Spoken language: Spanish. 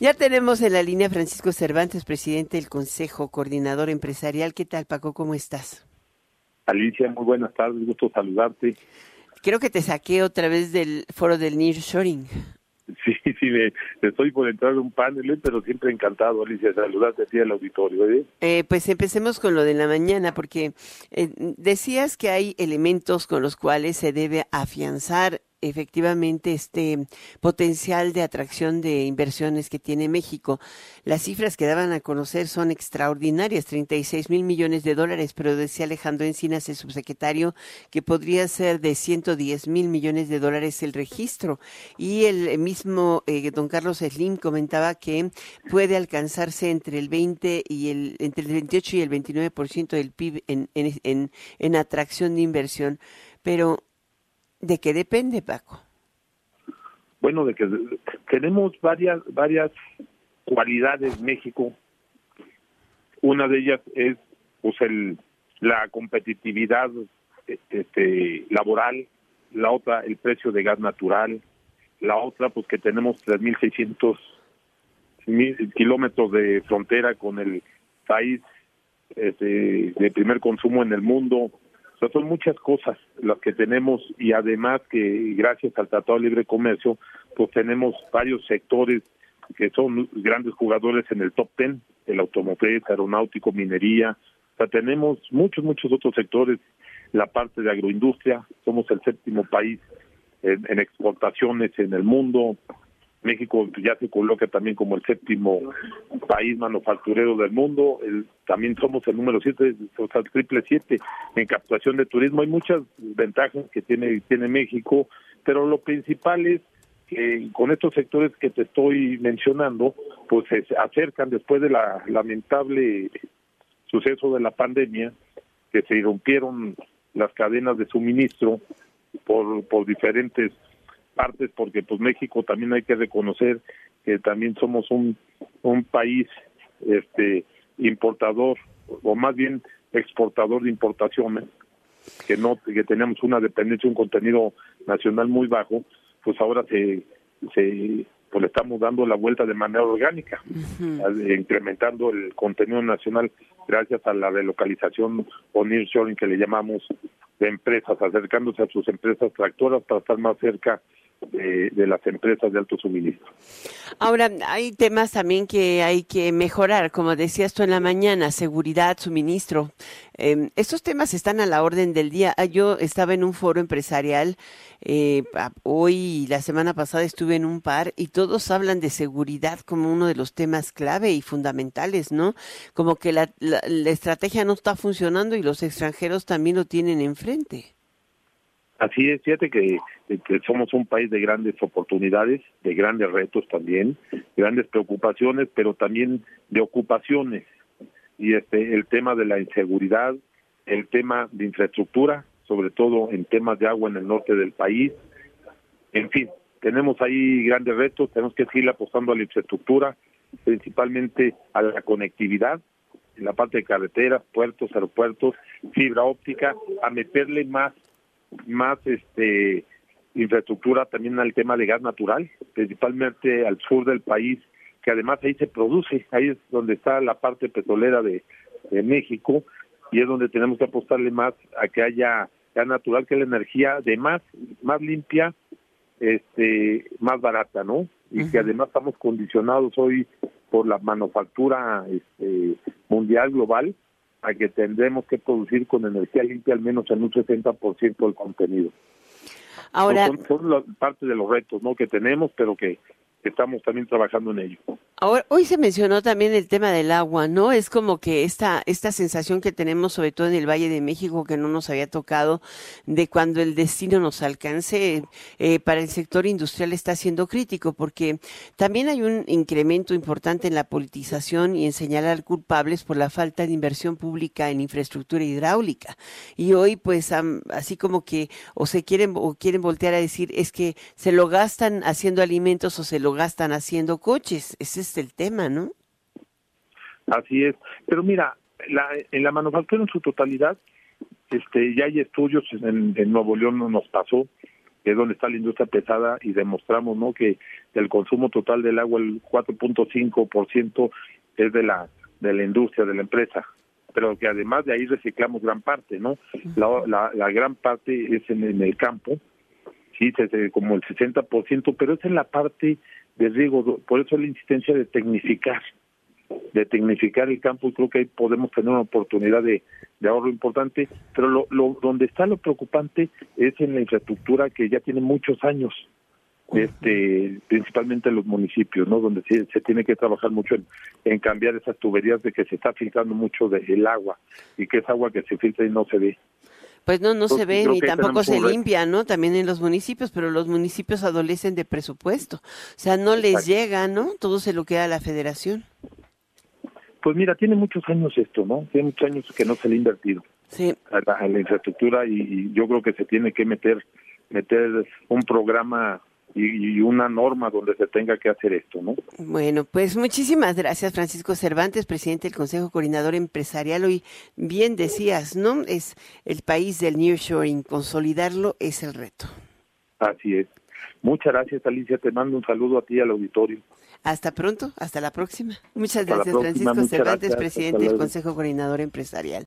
Ya tenemos en la línea Francisco Cervantes, presidente del Consejo Coordinador Empresarial. ¿Qué tal, Paco? ¿Cómo estás? Alicia, muy buenas tardes, gusto saludarte. Creo que te saqué otra vez del foro del Nearshoring. Sí, sí, me, estoy por entrar en un panel, ¿eh? pero siempre encantado, Alicia, saludarte a ti al auditorio. ¿eh? Eh, pues empecemos con lo de la mañana, porque decías que hay elementos con los cuales se debe afianzar efectivamente este potencial de atracción de inversiones que tiene México. Las cifras que daban a conocer son extraordinarias, 36 mil millones de dólares, pero decía Alejandro Encinas, el subsecretario, que podría ser de 110 mil millones de dólares el registro. Y el mismo eh, don Carlos Slim comentaba que puede alcanzarse entre el 20 y el, entre el 28 y el 29% del PIB en, en, atracción de inversión. Pero ¿De qué depende, Paco? Bueno, de que tenemos varias varias cualidades México. Una de ellas es pues el la competitividad este, laboral, la otra el precio de gas natural, la otra pues que tenemos 3.600 kilómetros de frontera con el país este, de primer consumo en el mundo, son muchas cosas las que tenemos y además que gracias al Tratado de Libre Comercio, pues tenemos varios sectores que son grandes jugadores en el top ten, el automotriz, aeronáutico, minería, o sea, tenemos muchos, muchos otros sectores, la parte de agroindustria, somos el séptimo país en exportaciones en el mundo, México ya se coloca también como el séptimo país manufacturero del mundo, también somos el número siete, o sea, el triple siete en captación de turismo. Hay muchas ventajas que tiene, tiene México, pero lo principal es que con estos sectores que te estoy mencionando, pues se acercan después de la lamentable suceso de la pandemia, que se irrumpieron las cadenas de suministro por, por diferentes partes porque pues México también hay que reconocer que también somos un un país este importador o más bien exportador de importaciones que no que tenemos una dependencia un contenido nacional muy bajo pues ahora se se pues le estamos dando la vuelta de manera orgánica incrementando el contenido nacional gracias a la relocalización o nearshoring que le llamamos de empresas acercándose a sus empresas tractoras para estar más cerca de, las empresas de alto suministro. Ahora, hay temas también que hay que mejorar, como decías tú en la mañana, seguridad, suministro. Eh, estos temas están a la orden del día. Ah, yo estaba en un foro empresarial eh, hoy la semana pasada estuve en un par y todos hablan de seguridad como uno de los temas clave y fundamentales, ¿no? Como que la, la estrategia no está funcionando y los extranjeros también lo tienen enfrente. Así es, fíjate que, somos un país de grandes oportunidades, de grandes retos también, grandes preocupaciones, pero también de ocupaciones. Y este el tema de la inseguridad, el tema de infraestructura, sobre todo en temas de agua en el norte del país. En fin, tenemos ahí grandes retos, tenemos que seguir apostando a la infraestructura, principalmente a la conectividad, en la parte de carreteras, puertos, aeropuertos, fibra óptica, a meterle más más este infraestructura también al tema de gas natural, principalmente al sur del país, que además ahí se produce, ahí es donde está la parte petrolera de, México y es donde tenemos que apostarle más a que haya gas natural, que la energía de más, más limpia, este, más barata, ¿no? Y que además estamos condicionados hoy por la manufactura este, mundial global a que tendremos que producir con energía limpia al menos en un 70% del contenido. Ahora, son, parte de los retos ¿no? que tenemos, pero que estamos también trabajando en ello. Ahora, hoy se mencionó también el tema del agua, ¿no? Es como que esta, esta sensación que tenemos, sobre todo en el Valle de México, que no nos había tocado, de cuando el destino nos alcance, eh, para el sector industrial está siendo crítico, porque también hay un incremento importante en la politización y en señalar culpables por la falta de inversión pública en infraestructura hidráulica. Y hoy, pues, así como que o se quieren o quieren voltear a decir, es que se lo gastan haciendo alimentos o se lo gastan haciendo coches. Ese es el tema, ¿no? Así es. Pero mira, la, en la manufactura en su totalidad, este, ya hay estudios, en, Nuevo León nos pasó, que es donde está la industria pesada y demostramos no que el consumo total del agua el 4.5% es de la de la industria de la empresa pero que además de ahí reciclamos gran parte no la, la, gran parte es en, el campo sí como el 60% pero es en la parte de riego por eso la insistencia de tecnificar de tecnificar el campo y creo que ahí podemos tener una oportunidad de, de ahorro importante, pero lo, lo, donde está lo preocupante es en la infraestructura que ya tiene muchos años, este, principalmente en los municipios, ¿no? Donde se, se tiene que trabajar mucho en, en, cambiar esas tuberías de que se está filtrando mucho del agua y que es agua que se filtra y no se ve. Pues no, no se ve ni tampoco se limpia, ¿no? También en los municipios, pero los municipios adolecen de presupuesto. O sea, no les llega, ¿no? Todo se lo queda a la federación. Pues mira, tiene muchos años esto, ¿no? Tiene muchos años que no se le ha invertido a, la, infraestructura y, yo creo que se tiene que meter meter un programa y, una norma donde se tenga que hacer esto, ¿no? Bueno, pues muchísimas gracias, Francisco Cervantes, presidente del Consejo Coordinador Empresarial. Hoy bien decías, ¿no? Es el país del nearshoring, consolidarlo es el reto. Así es. Muchas gracias, Alicia. Te mando un saludo a ti al auditorio. Hasta pronto, hasta la próxima. Muchas gracias, Francisco Cervantes, presidente del Consejo Coordinador Empresarial.